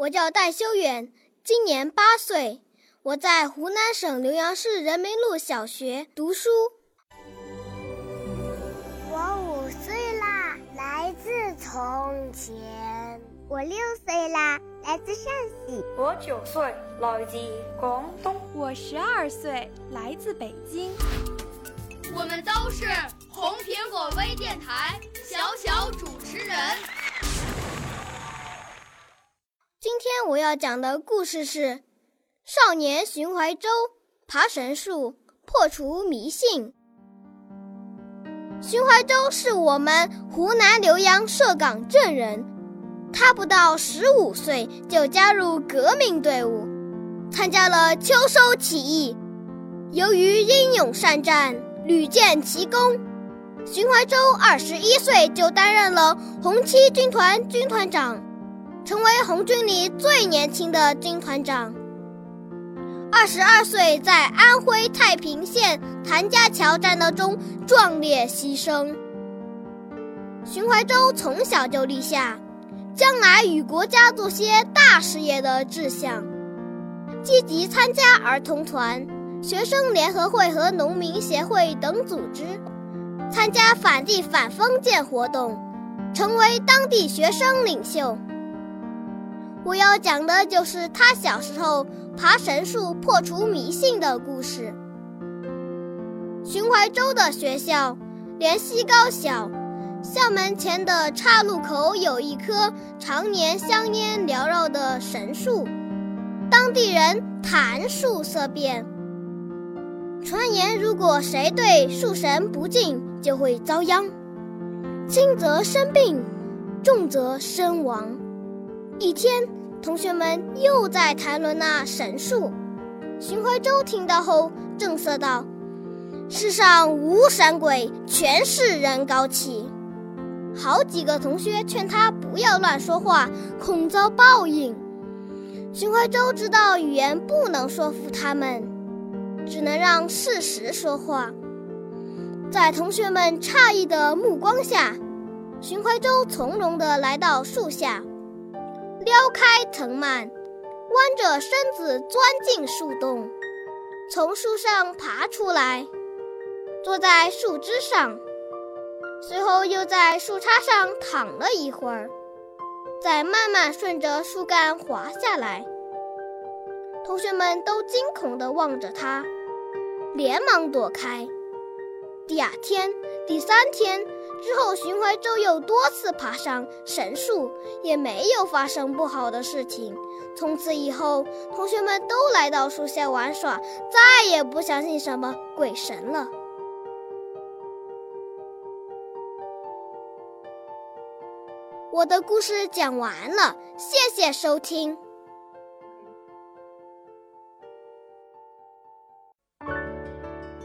我叫戴修远，今年八岁，我在湖南省浏阳市人民路小学读书。我五岁啦，来自从前。我六岁啦，来自陕西。我九岁，来自广东。我十二岁，来自北京。我们都是我要讲的故事是《少年寻怀舟爬神树破除迷信》。寻怀舟是我们湖南浏阳社岗镇人，他不到十五岁就加入革命队伍，参加了秋收起义。由于英勇善战，屡建奇功，寻怀舟二十一岁就担任了红七军团军团长。成为红军里最年轻的军团长。二十二岁，在安徽太平县谭家桥战斗中壮烈牺牲。寻怀舟从小就立下将来与国家做些大事业的志向，积极参加儿童团、学生联合会和农民协会等组织，参加反帝反封建活动，成为当地学生领袖。我要讲的就是他小时候爬神树破除迷信的故事。寻淮州的学校联西高小，校门前的岔路口有一棵常年香烟缭绕的神树，当地人谈树色变，传言如果谁对树神不敬，就会遭殃，轻则生病，重则身亡。一天，同学们又在谈论那神树。寻怀洲听到后，正色道：“世上无神鬼，全是人高气。”好几个同学劝他不要乱说话，恐遭报应。寻怀洲知道语言不能说服他们，只能让事实说话。在同学们诧异的目光下，寻怀洲从容地来到树下。撩开藤蔓，弯着身子钻进树洞，从树上爬出来，坐在树枝上，随后又在树杈上躺了一会儿，再慢慢顺着树干滑下来。同学们都惊恐地望着他，连忙躲开。第二天、第三天。之后，寻怀舟又多次爬上神树，也没有发生不好的事情。从此以后，同学们都来到树下玩耍，再也不相信什么鬼神了。我的故事讲完了，谢谢收听。